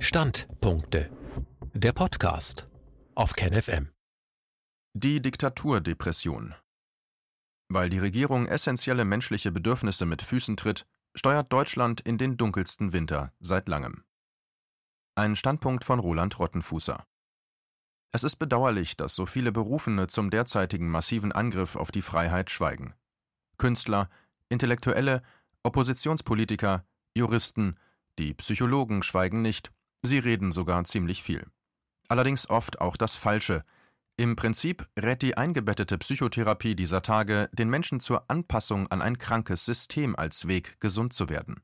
Standpunkte. Der Podcast auf KenFM. Die Diktaturdepression. Weil die Regierung essentielle menschliche Bedürfnisse mit Füßen tritt, steuert Deutschland in den dunkelsten Winter seit langem. Ein Standpunkt von Roland Rottenfußer. Es ist bedauerlich, dass so viele Berufene zum derzeitigen massiven Angriff auf die Freiheit schweigen. Künstler, Intellektuelle, Oppositionspolitiker, Juristen, die Psychologen schweigen nicht, sie reden sogar ziemlich viel. Allerdings oft auch das Falsche. Im Prinzip rät die eingebettete Psychotherapie dieser Tage den Menschen zur Anpassung an ein krankes System als Weg, gesund zu werden.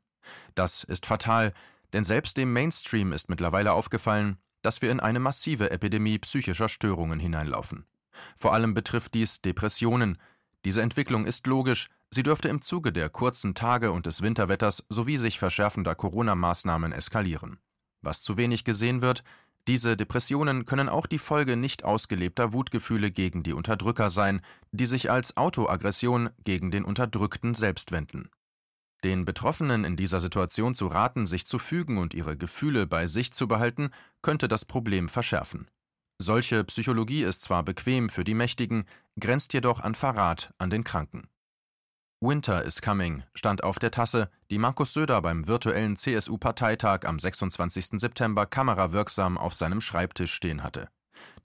Das ist fatal, denn selbst dem Mainstream ist mittlerweile aufgefallen, dass wir in eine massive Epidemie psychischer Störungen hineinlaufen. Vor allem betrifft dies Depressionen. Diese Entwicklung ist logisch, Sie dürfte im Zuge der kurzen Tage und des Winterwetters sowie sich verschärfender Corona-Maßnahmen eskalieren. Was zu wenig gesehen wird, diese Depressionen können auch die Folge nicht ausgelebter Wutgefühle gegen die Unterdrücker sein, die sich als Autoaggression gegen den Unterdrückten selbst wenden. Den Betroffenen in dieser Situation zu raten, sich zu fügen und ihre Gefühle bei sich zu behalten, könnte das Problem verschärfen. Solche Psychologie ist zwar bequem für die Mächtigen, grenzt jedoch an Verrat an den Kranken. Winter is coming stand auf der Tasse, die Markus Söder beim virtuellen CSU-Parteitag am 26. September kamerawirksam auf seinem Schreibtisch stehen hatte.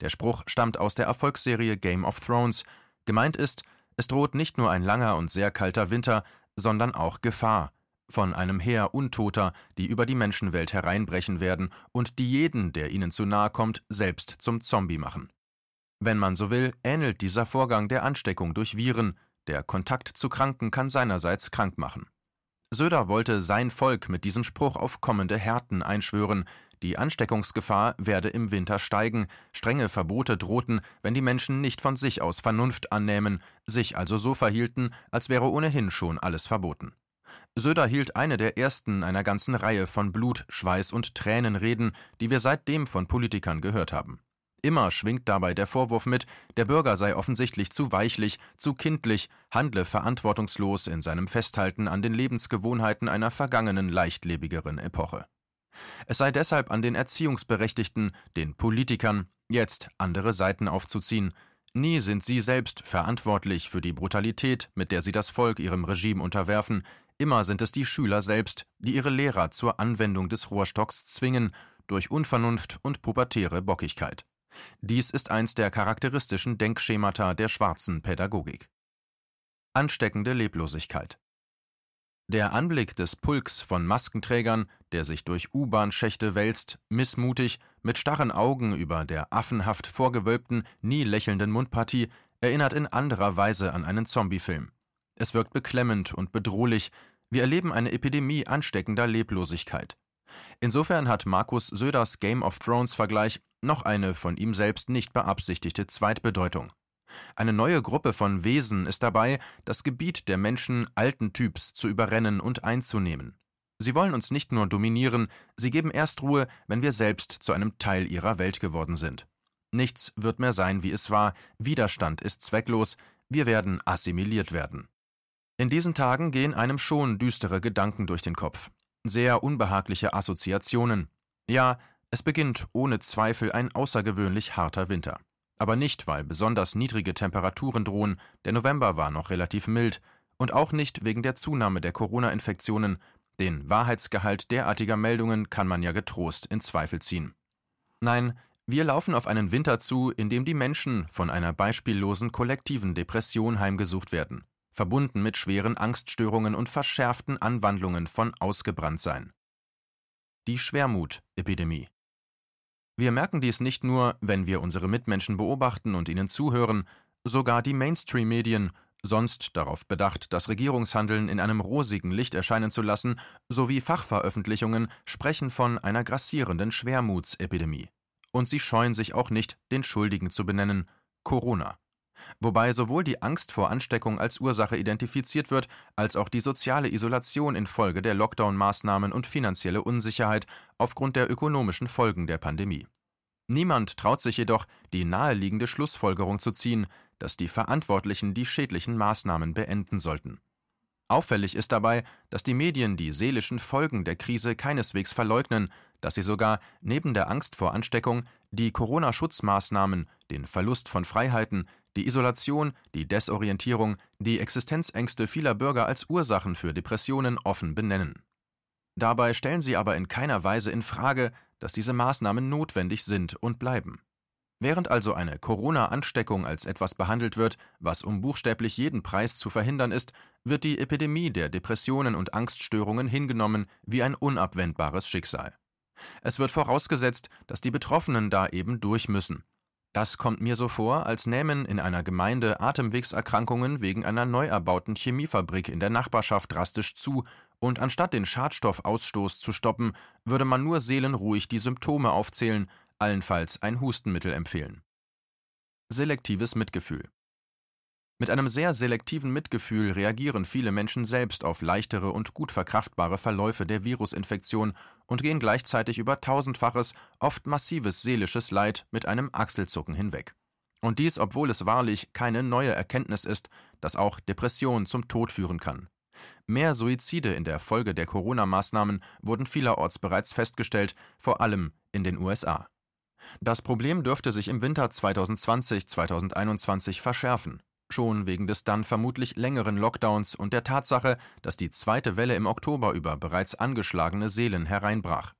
Der Spruch stammt aus der Erfolgsserie Game of Thrones. Gemeint ist, es droht nicht nur ein langer und sehr kalter Winter, sondern auch Gefahr von einem Heer Untoter, die über die Menschenwelt hereinbrechen werden und die jeden, der ihnen zu nahe kommt, selbst zum Zombie machen. Wenn man so will, ähnelt dieser Vorgang der Ansteckung durch Viren, der Kontakt zu Kranken kann seinerseits krank machen. Söder wollte sein Volk mit diesem Spruch auf kommende Härten einschwören, die Ansteckungsgefahr werde im Winter steigen, strenge Verbote drohten, wenn die Menschen nicht von sich aus Vernunft annähmen, sich also so verhielten, als wäre ohnehin schon alles verboten. Söder hielt eine der ersten einer ganzen Reihe von Blut, Schweiß und Tränenreden, die wir seitdem von Politikern gehört haben. Immer schwingt dabei der Vorwurf mit, der Bürger sei offensichtlich zu weichlich, zu kindlich, handle verantwortungslos in seinem Festhalten an den Lebensgewohnheiten einer vergangenen, leichtlebigeren Epoche. Es sei deshalb an den Erziehungsberechtigten, den Politikern, jetzt andere Seiten aufzuziehen. Nie sind sie selbst verantwortlich für die Brutalität, mit der sie das Volk ihrem Regime unterwerfen, immer sind es die Schüler selbst, die ihre Lehrer zur Anwendung des Rohrstocks zwingen, durch Unvernunft und pubertäre Bockigkeit. Dies ist eins der charakteristischen Denkschemata der schwarzen Pädagogik. Ansteckende Leblosigkeit Der Anblick des Pulks von Maskenträgern, der sich durch U-Bahn-Schächte wälzt, missmutig, mit starren Augen über der affenhaft vorgewölbten, nie lächelnden Mundpartie, erinnert in anderer Weise an einen Zombiefilm. Es wirkt beklemmend und bedrohlich, wir erleben eine Epidemie ansteckender Leblosigkeit. Insofern hat Markus Söders Game of Thrones Vergleich noch eine von ihm selbst nicht beabsichtigte Zweitbedeutung. Eine neue Gruppe von Wesen ist dabei, das Gebiet der Menschen alten Typs zu überrennen und einzunehmen. Sie wollen uns nicht nur dominieren, sie geben erst Ruhe, wenn wir selbst zu einem Teil ihrer Welt geworden sind. Nichts wird mehr sein, wie es war, Widerstand ist zwecklos, wir werden assimiliert werden. In diesen Tagen gehen einem schon düstere Gedanken durch den Kopf, sehr unbehagliche Assoziationen. Ja, es beginnt ohne Zweifel ein außergewöhnlich harter Winter. Aber nicht, weil besonders niedrige Temperaturen drohen, der November war noch relativ mild, und auch nicht wegen der Zunahme der Corona-Infektionen, den Wahrheitsgehalt derartiger Meldungen kann man ja getrost in Zweifel ziehen. Nein, wir laufen auf einen Winter zu, in dem die Menschen von einer beispiellosen kollektiven Depression heimgesucht werden, verbunden mit schweren Angststörungen und verschärften Anwandlungen von Ausgebranntsein. Die Schwermut-Epidemie. Wir merken dies nicht nur, wenn wir unsere Mitmenschen beobachten und ihnen zuhören, sogar die Mainstream-Medien, sonst darauf bedacht, das Regierungshandeln in einem rosigen Licht erscheinen zu lassen, sowie Fachveröffentlichungen sprechen von einer grassierenden Schwermutsepidemie. Und sie scheuen sich auch nicht, den Schuldigen zu benennen Corona. Wobei sowohl die Angst vor Ansteckung als Ursache identifiziert wird, als auch die soziale Isolation infolge der Lockdown-Maßnahmen und finanzielle Unsicherheit aufgrund der ökonomischen Folgen der Pandemie. Niemand traut sich jedoch, die naheliegende Schlussfolgerung zu ziehen, dass die Verantwortlichen die schädlichen Maßnahmen beenden sollten. Auffällig ist dabei, dass die Medien die seelischen Folgen der Krise keineswegs verleugnen, dass sie sogar neben der Angst vor Ansteckung die Corona-Schutzmaßnahmen, den Verlust von Freiheiten, die Isolation, die Desorientierung, die Existenzängste vieler Bürger als Ursachen für Depressionen offen benennen. Dabei stellen sie aber in keiner Weise in Frage, dass diese Maßnahmen notwendig sind und bleiben. Während also eine Corona-Ansteckung als etwas behandelt wird, was um buchstäblich jeden Preis zu verhindern ist, wird die Epidemie der Depressionen und Angststörungen hingenommen wie ein unabwendbares Schicksal. Es wird vorausgesetzt, dass die Betroffenen da eben durch müssen. Das kommt mir so vor, als nähmen in einer Gemeinde Atemwegserkrankungen wegen einer neu erbauten Chemiefabrik in der Nachbarschaft drastisch zu, und anstatt den Schadstoffausstoß zu stoppen, würde man nur seelenruhig die Symptome aufzählen, allenfalls ein Hustenmittel empfehlen. Selektives Mitgefühl Mit einem sehr selektiven Mitgefühl reagieren viele Menschen selbst auf leichtere und gut verkraftbare Verläufe der Virusinfektion und gehen gleichzeitig über tausendfaches, oft massives seelisches Leid mit einem Achselzucken hinweg. Und dies, obwohl es wahrlich keine neue Erkenntnis ist, dass auch Depression zum Tod führen kann. Mehr Suizide in der Folge der Corona-Maßnahmen wurden vielerorts bereits festgestellt, vor allem in den USA. Das Problem dürfte sich im Winter 2020/2021 verschärfen, schon wegen des dann vermutlich längeren Lockdowns und der Tatsache, dass die zweite Welle im Oktober über bereits angeschlagene Seelen hereinbrach.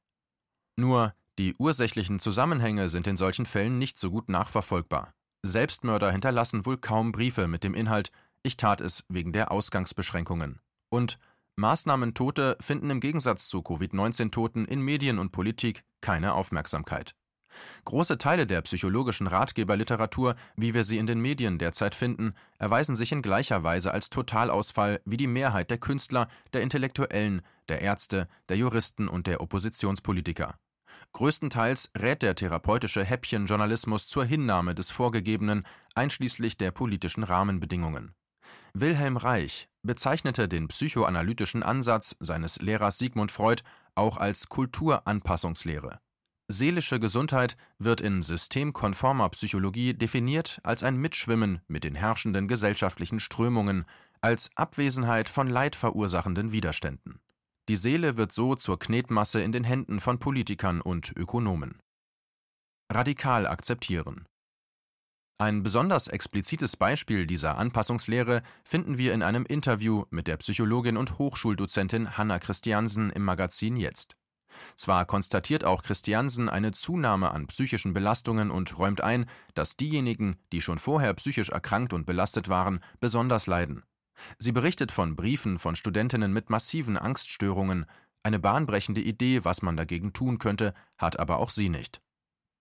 Nur, die ursächlichen Zusammenhänge sind in solchen Fällen nicht so gut nachverfolgbar. Selbstmörder hinterlassen wohl kaum Briefe mit dem Inhalt Ich tat es wegen der Ausgangsbeschränkungen. Und Maßnahmentote finden im Gegensatz zu Covid-19-Toten in Medien und Politik keine Aufmerksamkeit. Große Teile der psychologischen Ratgeberliteratur, wie wir sie in den Medien derzeit finden, erweisen sich in gleicher Weise als Totalausfall wie die Mehrheit der Künstler, der Intellektuellen, der Ärzte, der Juristen und der Oppositionspolitiker. Größtenteils rät der therapeutische Häppchenjournalismus zur Hinnahme des Vorgegebenen, einschließlich der politischen Rahmenbedingungen. Wilhelm Reich bezeichnete den psychoanalytischen Ansatz seines Lehrers Sigmund Freud auch als Kulturanpassungslehre. Seelische Gesundheit wird in systemkonformer Psychologie definiert als ein Mitschwimmen mit den herrschenden gesellschaftlichen Strömungen, als Abwesenheit von leidverursachenden Widerständen. Die Seele wird so zur Knetmasse in den Händen von Politikern und Ökonomen. Radikal akzeptieren. Ein besonders explizites Beispiel dieser Anpassungslehre finden wir in einem Interview mit der Psychologin und Hochschuldozentin Hanna Christiansen im Magazin Jetzt. Zwar konstatiert auch Christiansen eine Zunahme an psychischen Belastungen und räumt ein, dass diejenigen, die schon vorher psychisch erkrankt und belastet waren, besonders leiden. Sie berichtet von Briefen von Studentinnen mit massiven Angststörungen. Eine bahnbrechende Idee, was man dagegen tun könnte, hat aber auch sie nicht.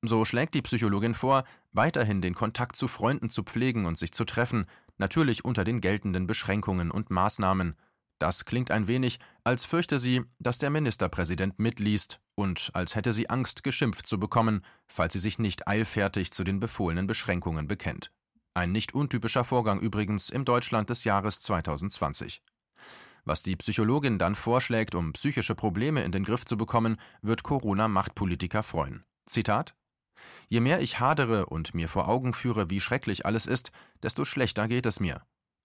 So schlägt die Psychologin vor, weiterhin den Kontakt zu Freunden zu pflegen und sich zu treffen, natürlich unter den geltenden Beschränkungen und Maßnahmen. Das klingt ein wenig, als fürchte sie, dass der Ministerpräsident mitliest und als hätte sie Angst, geschimpft zu bekommen, falls sie sich nicht eilfertig zu den befohlenen Beschränkungen bekennt. Ein nicht untypischer Vorgang übrigens im Deutschland des Jahres 2020. Was die Psychologin dann vorschlägt, um psychische Probleme in den Griff zu bekommen, wird Corona-Machtpolitiker freuen. Zitat Je mehr ich hadere und mir vor Augen führe, wie schrecklich alles ist, desto schlechter geht es mir.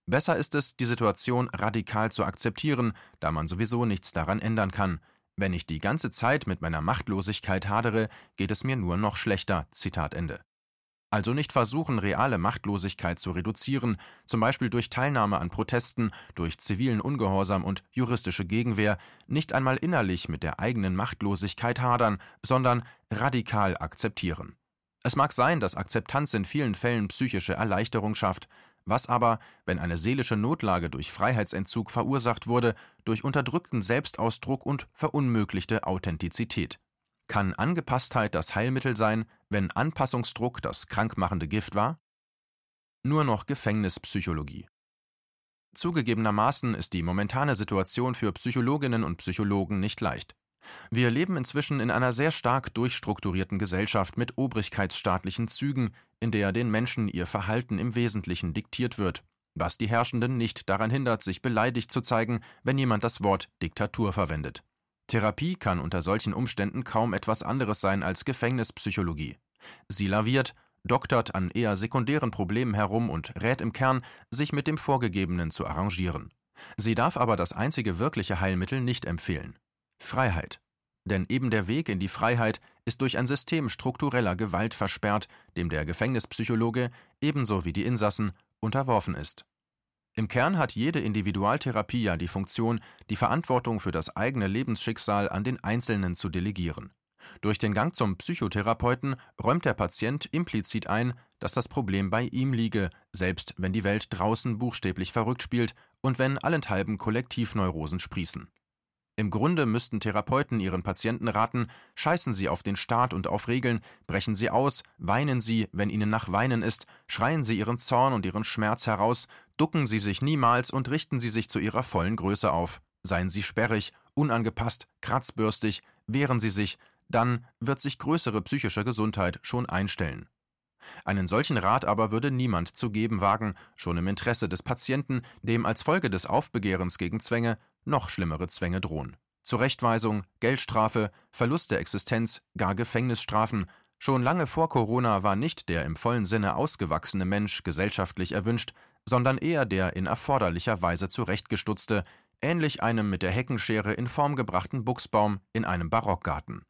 Besser ist es, die Situation radikal zu akzeptieren, da man sowieso nichts daran ändern kann. Wenn ich die ganze Zeit mit meiner Machtlosigkeit hadere, geht es mir nur noch schlechter. Zitat Ende. Also nicht versuchen, reale Machtlosigkeit zu reduzieren, zum Beispiel durch Teilnahme an Protesten, durch zivilen Ungehorsam und juristische Gegenwehr, nicht einmal innerlich mit der eigenen Machtlosigkeit hadern, sondern radikal akzeptieren. Es mag sein, dass Akzeptanz in vielen Fällen psychische Erleichterung schafft, was aber, wenn eine seelische Notlage durch Freiheitsentzug verursacht wurde, durch unterdrückten Selbstausdruck und verunmöglichte Authentizität? Kann Angepasstheit das Heilmittel sein, wenn Anpassungsdruck das krankmachende Gift war? Nur noch Gefängnispsychologie. Zugegebenermaßen ist die momentane Situation für Psychologinnen und Psychologen nicht leicht. Wir leben inzwischen in einer sehr stark durchstrukturierten Gesellschaft mit obrigkeitsstaatlichen Zügen, in der den Menschen ihr Verhalten im Wesentlichen diktiert wird, was die Herrschenden nicht daran hindert, sich beleidigt zu zeigen, wenn jemand das Wort Diktatur verwendet. Therapie kann unter solchen Umständen kaum etwas anderes sein als Gefängnispsychologie. Sie laviert, doktert an eher sekundären Problemen herum und rät im Kern, sich mit dem Vorgegebenen zu arrangieren. Sie darf aber das einzige wirkliche Heilmittel nicht empfehlen. Freiheit. Denn eben der Weg in die Freiheit ist durch ein System struktureller Gewalt versperrt, dem der Gefängnispsychologe ebenso wie die Insassen unterworfen ist. Im Kern hat jede Individualtherapie ja die Funktion, die Verantwortung für das eigene Lebensschicksal an den Einzelnen zu delegieren. Durch den Gang zum Psychotherapeuten räumt der Patient implizit ein, dass das Problem bei ihm liege, selbst wenn die Welt draußen buchstäblich verrückt spielt und wenn allenthalben Kollektivneurosen sprießen. Im Grunde müssten Therapeuten ihren Patienten raten, scheißen Sie auf den Staat und auf Regeln, brechen Sie aus, weinen Sie, wenn Ihnen nach Weinen ist, schreien Sie Ihren Zorn und Ihren Schmerz heraus, ducken Sie sich niemals und richten Sie sich zu Ihrer vollen Größe auf. Seien Sie sperrig, unangepasst, kratzbürstig, wehren Sie sich, dann wird sich größere psychische Gesundheit schon einstellen. Einen solchen Rat aber würde niemand zu geben wagen, schon im Interesse des Patienten, dem als Folge des Aufbegehrens gegen Zwänge noch schlimmere Zwänge drohen. Zurechtweisung, Geldstrafe, Verlust der Existenz, gar Gefängnisstrafen. Schon lange vor Corona war nicht der im vollen Sinne ausgewachsene Mensch gesellschaftlich erwünscht, sondern eher der in erforderlicher Weise zurechtgestutzte, ähnlich einem mit der Heckenschere in Form gebrachten Buchsbaum in einem Barockgarten.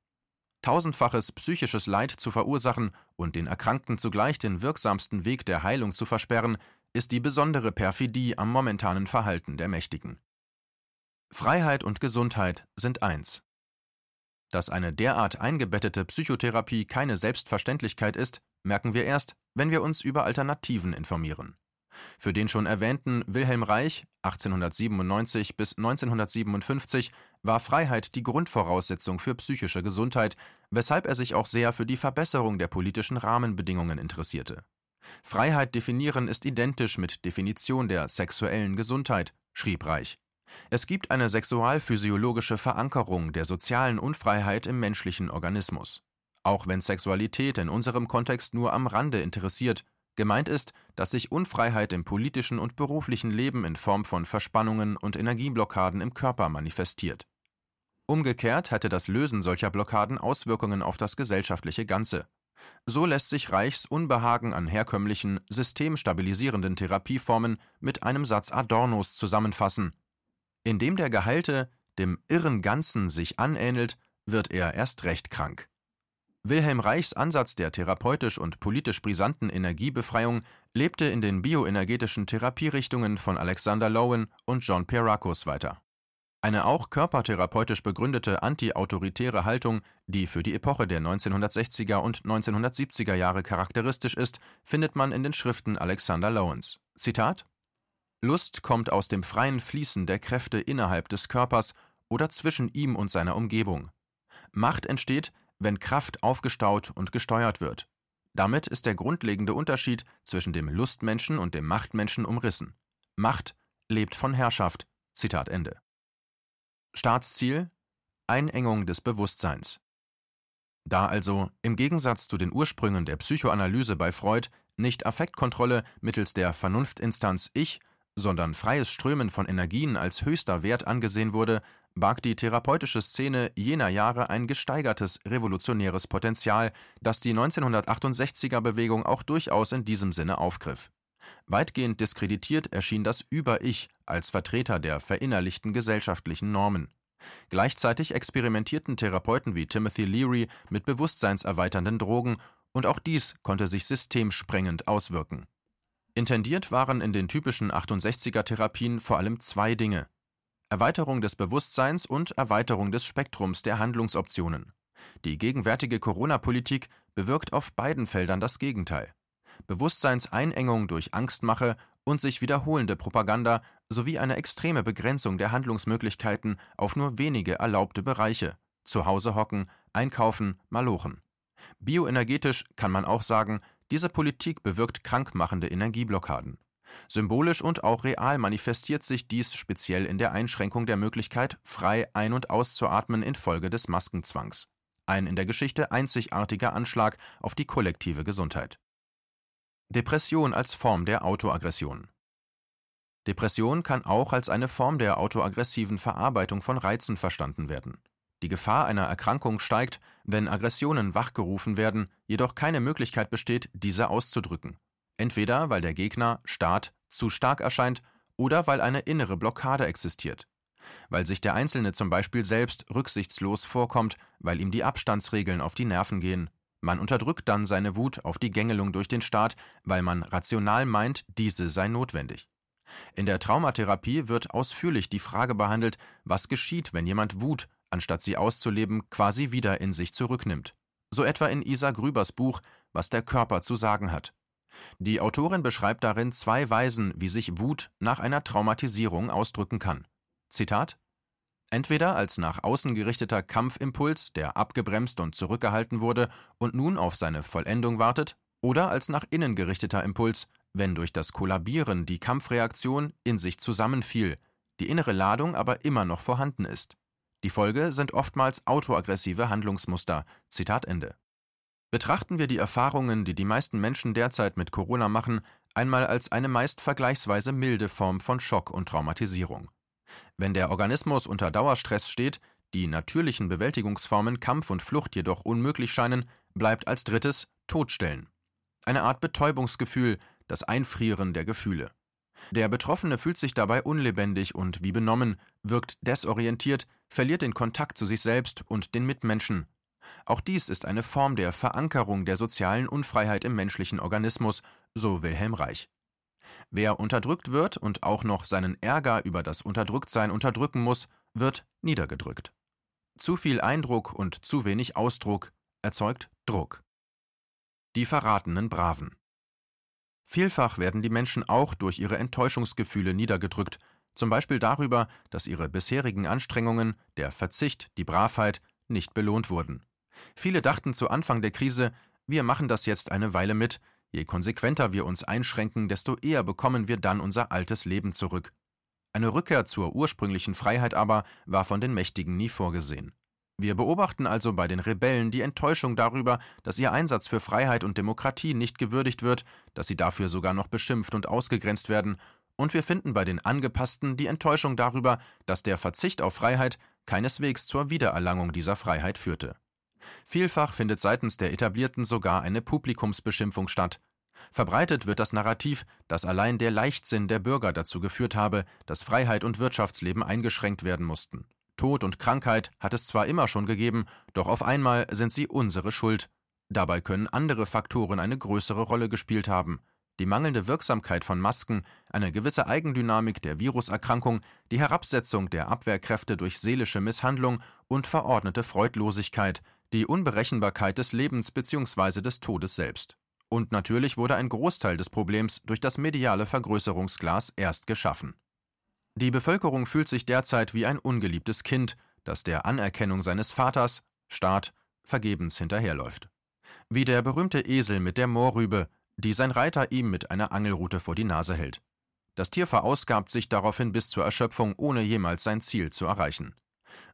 Tausendfaches psychisches Leid zu verursachen und den Erkrankten zugleich den wirksamsten Weg der Heilung zu versperren, ist die besondere Perfidie am momentanen Verhalten der Mächtigen. Freiheit und Gesundheit sind eins. Dass eine derart eingebettete Psychotherapie keine Selbstverständlichkeit ist, merken wir erst, wenn wir uns über Alternativen informieren. Für den schon erwähnten Wilhelm Reich 1897 bis 1957 war Freiheit die Grundvoraussetzung für psychische Gesundheit, weshalb er sich auch sehr für die Verbesserung der politischen Rahmenbedingungen interessierte. Freiheit definieren ist identisch mit Definition der sexuellen Gesundheit, schrieb Reich. Es gibt eine sexualphysiologische Verankerung der sozialen Unfreiheit im menschlichen Organismus. Auch wenn Sexualität in unserem Kontext nur am Rande interessiert, gemeint ist, dass sich Unfreiheit im politischen und beruflichen Leben in Form von Verspannungen und Energieblockaden im Körper manifestiert. Umgekehrt hätte das Lösen solcher Blockaden Auswirkungen auf das gesellschaftliche Ganze. So lässt sich Reichs Unbehagen an herkömmlichen, systemstabilisierenden Therapieformen mit einem Satz Adornos zusammenfassen indem der Geheilte dem irren Ganzen sich anähnelt, wird er erst recht krank. Wilhelm Reichs Ansatz der therapeutisch und politisch brisanten Energiebefreiung lebte in den bioenergetischen Therapierichtungen von Alexander Lowen und John Pierrakos weiter. Eine auch körpertherapeutisch begründete anti-autoritäre Haltung, die für die Epoche der 1960er und 1970er Jahre charakteristisch ist, findet man in den Schriften Alexander Lowens. Zitat Lust kommt aus dem freien Fließen der Kräfte innerhalb des Körpers oder zwischen ihm und seiner Umgebung. Macht entsteht, wenn Kraft aufgestaut und gesteuert wird. Damit ist der grundlegende Unterschied zwischen dem Lustmenschen und dem Machtmenschen umrissen. Macht lebt von Herrschaft. Zitat Ende. Staatsziel Einengung des Bewusstseins. Da also, im Gegensatz zu den Ursprüngen der Psychoanalyse bei Freud, nicht Affektkontrolle mittels der Vernunftinstanz Ich, sondern freies Strömen von Energien als höchster Wert angesehen wurde, barg die therapeutische Szene jener Jahre ein gesteigertes revolutionäres Potenzial, das die 1968er Bewegung auch durchaus in diesem Sinne aufgriff. Weitgehend diskreditiert erschien das Über-Ich als Vertreter der verinnerlichten gesellschaftlichen Normen. Gleichzeitig experimentierten Therapeuten wie Timothy Leary mit bewusstseinserweiternden Drogen, und auch dies konnte sich systemsprengend auswirken Intendiert waren in den typischen 68er-Therapien vor allem zwei Dinge: Erweiterung des Bewusstseins und Erweiterung des Spektrums der Handlungsoptionen. Die gegenwärtige Corona-Politik bewirkt auf beiden Feldern das Gegenteil. Bewusstseinseinengung durch Angstmache und sich wiederholende Propaganda sowie eine extreme Begrenzung der Handlungsmöglichkeiten auf nur wenige erlaubte Bereiche zu hocken, einkaufen, malochen. Bioenergetisch kann man auch sagen diese Politik bewirkt krankmachende Energieblockaden. Symbolisch und auch real manifestiert sich dies speziell in der Einschränkung der Möglichkeit, frei ein- und auszuatmen infolge des Maskenzwangs. Ein in der Geschichte einzigartiger Anschlag auf die kollektive Gesundheit. Depression als Form der Autoaggression. Depression kann auch als eine Form der autoaggressiven Verarbeitung von Reizen verstanden werden die Gefahr einer Erkrankung steigt, wenn Aggressionen wachgerufen werden, jedoch keine Möglichkeit besteht, diese auszudrücken. Entweder weil der Gegner, Staat, zu stark erscheint oder weil eine innere Blockade existiert. Weil sich der Einzelne zum Beispiel selbst rücksichtslos vorkommt, weil ihm die Abstandsregeln auf die Nerven gehen. Man unterdrückt dann seine Wut auf die Gängelung durch den Staat, weil man rational meint, diese sei notwendig. In der Traumatherapie wird ausführlich die Frage behandelt, was geschieht, wenn jemand Wut, anstatt sie auszuleben, quasi wieder in sich zurücknimmt. So etwa in Isa Grübers Buch Was der Körper zu sagen hat. Die Autorin beschreibt darin zwei Weisen, wie sich Wut nach einer Traumatisierung ausdrücken kann. Zitat Entweder als nach außen gerichteter Kampfimpuls, der abgebremst und zurückgehalten wurde und nun auf seine Vollendung wartet, oder als nach innen gerichteter Impuls, wenn durch das Kollabieren die Kampfreaktion in sich zusammenfiel, die innere Ladung aber immer noch vorhanden ist. Die Folge sind oftmals autoaggressive Handlungsmuster. Zitat Ende. Betrachten wir die Erfahrungen, die die meisten Menschen derzeit mit Corona machen, einmal als eine meist vergleichsweise milde Form von Schock und Traumatisierung. Wenn der Organismus unter Dauerstress steht, die natürlichen Bewältigungsformen Kampf und Flucht jedoch unmöglich scheinen, bleibt als drittes Todstellen. Eine Art Betäubungsgefühl, das Einfrieren der Gefühle. Der Betroffene fühlt sich dabei unlebendig und wie benommen, wirkt desorientiert, verliert den Kontakt zu sich selbst und den Mitmenschen. Auch dies ist eine Form der Verankerung der sozialen Unfreiheit im menschlichen Organismus, so Wilhelm Reich. Wer unterdrückt wird und auch noch seinen Ärger über das Unterdrücktsein unterdrücken muss, wird niedergedrückt. Zu viel Eindruck und zu wenig Ausdruck erzeugt Druck. Die verratenen Braven. Vielfach werden die Menschen auch durch ihre Enttäuschungsgefühle niedergedrückt, zum Beispiel darüber, dass ihre bisherigen Anstrengungen, der Verzicht, die Bravheit nicht belohnt wurden. Viele dachten zu Anfang der Krise, wir machen das jetzt eine Weile mit, je konsequenter wir uns einschränken, desto eher bekommen wir dann unser altes Leben zurück. Eine Rückkehr zur ursprünglichen Freiheit aber war von den Mächtigen nie vorgesehen. Wir beobachten also bei den Rebellen die Enttäuschung darüber, dass ihr Einsatz für Freiheit und Demokratie nicht gewürdigt wird, dass sie dafür sogar noch beschimpft und ausgegrenzt werden, und wir finden bei den Angepassten die Enttäuschung darüber, dass der Verzicht auf Freiheit keineswegs zur Wiedererlangung dieser Freiheit führte. Vielfach findet seitens der Etablierten sogar eine Publikumsbeschimpfung statt. Verbreitet wird das Narrativ, dass allein der Leichtsinn der Bürger dazu geführt habe, dass Freiheit und Wirtschaftsleben eingeschränkt werden mussten. Tod und Krankheit hat es zwar immer schon gegeben, doch auf einmal sind sie unsere Schuld. Dabei können andere Faktoren eine größere Rolle gespielt haben. Die mangelnde Wirksamkeit von Masken, eine gewisse Eigendynamik der Viruserkrankung, die Herabsetzung der Abwehrkräfte durch seelische Misshandlung und verordnete Freudlosigkeit, die Unberechenbarkeit des Lebens bzw. des Todes selbst. Und natürlich wurde ein Großteil des Problems durch das mediale Vergrößerungsglas erst geschaffen. Die Bevölkerung fühlt sich derzeit wie ein ungeliebtes Kind, das der Anerkennung seines Vaters, Staat, vergebens hinterherläuft. Wie der berühmte Esel mit der Moorrübe, die sein Reiter ihm mit einer Angelrute vor die Nase hält. Das Tier verausgabt sich daraufhin bis zur Erschöpfung, ohne jemals sein Ziel zu erreichen.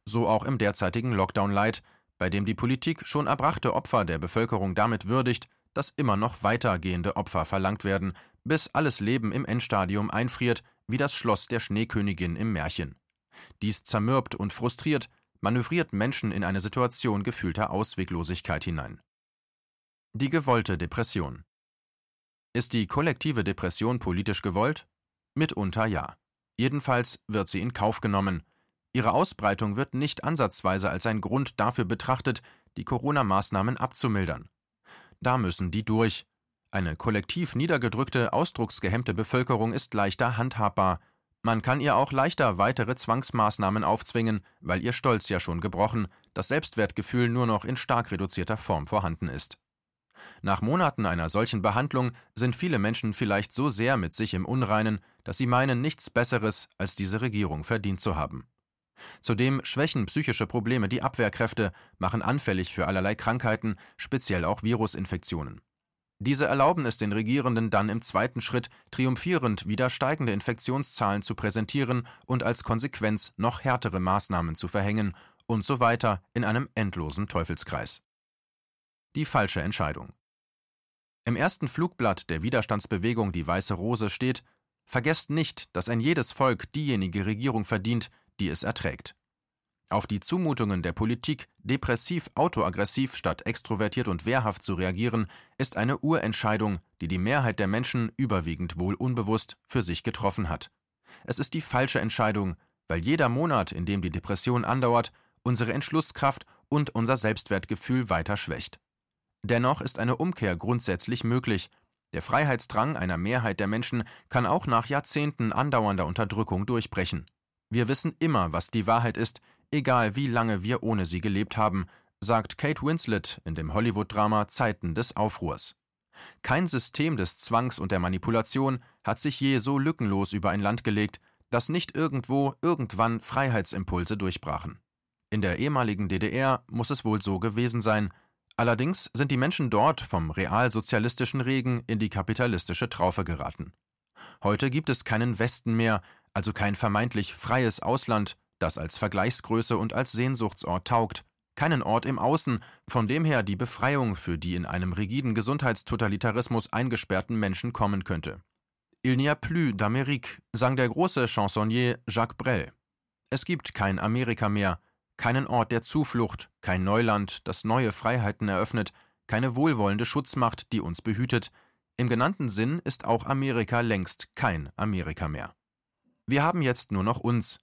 So auch im derzeitigen Lockdown-Light, bei dem die Politik schon erbrachte Opfer der Bevölkerung damit würdigt, dass immer noch weitergehende Opfer verlangt werden, bis alles Leben im Endstadium einfriert, wie das Schloss der Schneekönigin im Märchen. Dies zermürbt und frustriert, manövriert Menschen in eine Situation gefühlter Ausweglosigkeit hinein. Die gewollte Depression. Ist die kollektive Depression politisch gewollt? Mitunter ja. Jedenfalls wird sie in Kauf genommen. Ihre Ausbreitung wird nicht ansatzweise als ein Grund dafür betrachtet, die Corona-Maßnahmen abzumildern. Da müssen die durch, eine kollektiv niedergedrückte, ausdrucksgehemmte Bevölkerung ist leichter handhabbar. Man kann ihr auch leichter weitere Zwangsmaßnahmen aufzwingen, weil ihr Stolz ja schon gebrochen, das Selbstwertgefühl nur noch in stark reduzierter Form vorhanden ist. Nach Monaten einer solchen Behandlung sind viele Menschen vielleicht so sehr mit sich im Unreinen, dass sie meinen, nichts Besseres als diese Regierung verdient zu haben. Zudem schwächen psychische Probleme die Abwehrkräfte, machen anfällig für allerlei Krankheiten, speziell auch Virusinfektionen. Diese erlauben es den Regierenden dann im zweiten Schritt triumphierend wieder steigende Infektionszahlen zu präsentieren und als Konsequenz noch härtere Maßnahmen zu verhängen und so weiter in einem endlosen Teufelskreis. Die falsche Entscheidung. Im ersten Flugblatt der Widerstandsbewegung Die Weiße Rose steht Vergesst nicht, dass ein jedes Volk diejenige Regierung verdient, die es erträgt. Auf die Zumutungen der Politik, depressiv autoaggressiv statt extrovertiert und wehrhaft zu reagieren, ist eine Urentscheidung, die die Mehrheit der Menschen überwiegend wohl unbewusst für sich getroffen hat. Es ist die falsche Entscheidung, weil jeder Monat, in dem die Depression andauert, unsere Entschlusskraft und unser Selbstwertgefühl weiter schwächt. Dennoch ist eine Umkehr grundsätzlich möglich. Der Freiheitsdrang einer Mehrheit der Menschen kann auch nach Jahrzehnten andauernder Unterdrückung durchbrechen. Wir wissen immer, was die Wahrheit ist, egal wie lange wir ohne sie gelebt haben, sagt Kate Winslet in dem Hollywood-Drama Zeiten des Aufruhrs. Kein System des Zwangs und der Manipulation hat sich je so lückenlos über ein Land gelegt, dass nicht irgendwo irgendwann Freiheitsimpulse durchbrachen. In der ehemaligen DDR muss es wohl so gewesen sein, allerdings sind die Menschen dort vom realsozialistischen Regen in die kapitalistische Traufe geraten. Heute gibt es keinen Westen mehr, also kein vermeintlich freies Ausland, das als Vergleichsgröße und als Sehnsuchtsort taugt, keinen Ort im Außen, von dem her die Befreiung für die in einem rigiden Gesundheitstotalitarismus eingesperrten Menschen kommen könnte. Il n'y a plus d'Amérique, sang der große Chansonnier Jacques Brel. Es gibt kein Amerika mehr, keinen Ort der Zuflucht, kein Neuland, das neue Freiheiten eröffnet, keine wohlwollende Schutzmacht, die uns behütet. Im genannten Sinn ist auch Amerika längst kein Amerika mehr. Wir haben jetzt nur noch uns.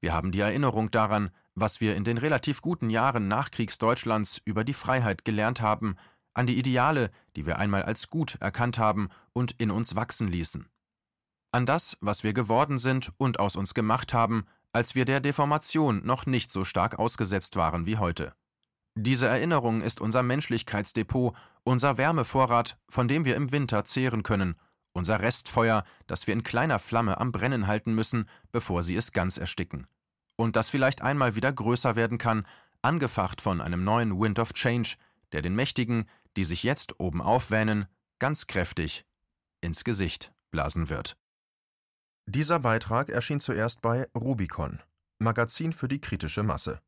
Wir haben die Erinnerung daran, was wir in den relativ guten Jahren Nachkriegsdeutschlands über die Freiheit gelernt haben, an die Ideale, die wir einmal als gut erkannt haben und in uns wachsen ließen. An das, was wir geworden sind und aus uns gemacht haben, als wir der Deformation noch nicht so stark ausgesetzt waren wie heute. Diese Erinnerung ist unser Menschlichkeitsdepot, unser Wärmevorrat, von dem wir im Winter zehren können unser Restfeuer, das wir in kleiner Flamme am Brennen halten müssen, bevor sie es ganz ersticken. Und das vielleicht einmal wieder größer werden kann, angefacht von einem neuen Wind of Change, der den Mächtigen, die sich jetzt oben aufwähnen, ganz kräftig ins Gesicht blasen wird. Dieser Beitrag erschien zuerst bei Rubicon, Magazin für die kritische Masse.